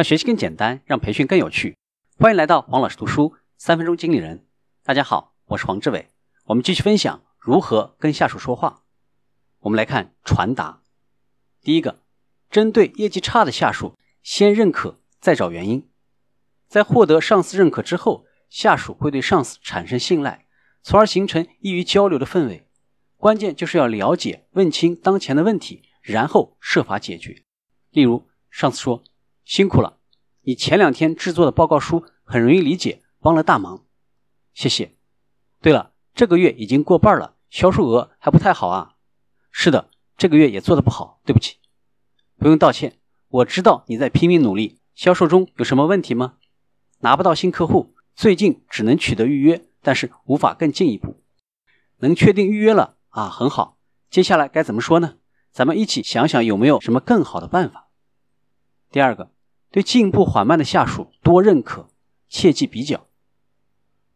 让学习更简单，让培训更有趣。欢迎来到黄老师读书三分钟经理人。大家好，我是黄志伟。我们继续分享如何跟下属说话。我们来看传达。第一个，针对业绩差的下属，先认可，再找原因。在获得上司认可之后，下属会对上司产生信赖，从而形成易于交流的氛围。关键就是要了解、问清当前的问题，然后设法解决。例如，上司说。辛苦了，你前两天制作的报告书很容易理解，帮了大忙，谢谢。对了，这个月已经过半了，销售额还不太好啊。是的，这个月也做的不好，对不起。不用道歉，我知道你在拼命努力。销售中有什么问题吗？拿不到新客户，最近只能取得预约，但是无法更进一步。能确定预约了啊，很好。接下来该怎么说呢？咱们一起想想有没有什么更好的办法。第二个。对进步缓慢的下属多认可，切忌比较，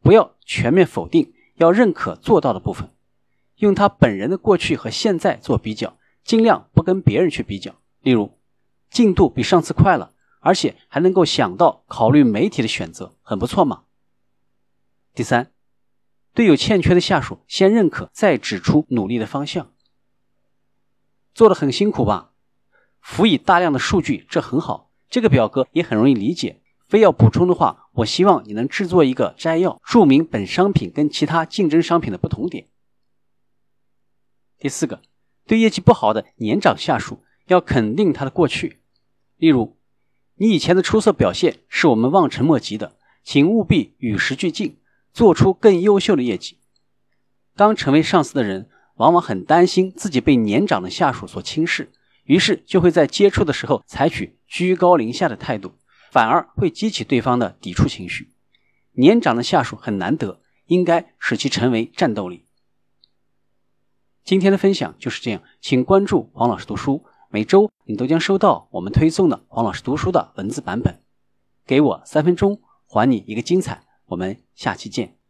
不要全面否定，要认可做到的部分，用他本人的过去和现在做比较，尽量不跟别人去比较。例如，进度比上次快了，而且还能够想到考虑媒体的选择，很不错嘛。第三，对有欠缺的下属先认可，再指出努力的方向。做的很辛苦吧？辅以大量的数据，这很好。这个表格也很容易理解，非要补充的话，我希望你能制作一个摘要，注明本商品跟其他竞争商品的不同点。第四个，对业绩不好的年长下属要肯定他的过去，例如，你以前的出色表现是我们望尘莫及的，请务必与时俱进，做出更优秀的业绩。刚成为上司的人，往往很担心自己被年长的下属所轻视。于是就会在接触的时候采取居高临下的态度，反而会激起对方的抵触情绪。年长的下属很难得，应该使其成为战斗力。今天的分享就是这样，请关注黄老师读书，每周你都将收到我们推送的黄老师读书的文字版本。给我三分钟，还你一个精彩。我们下期见。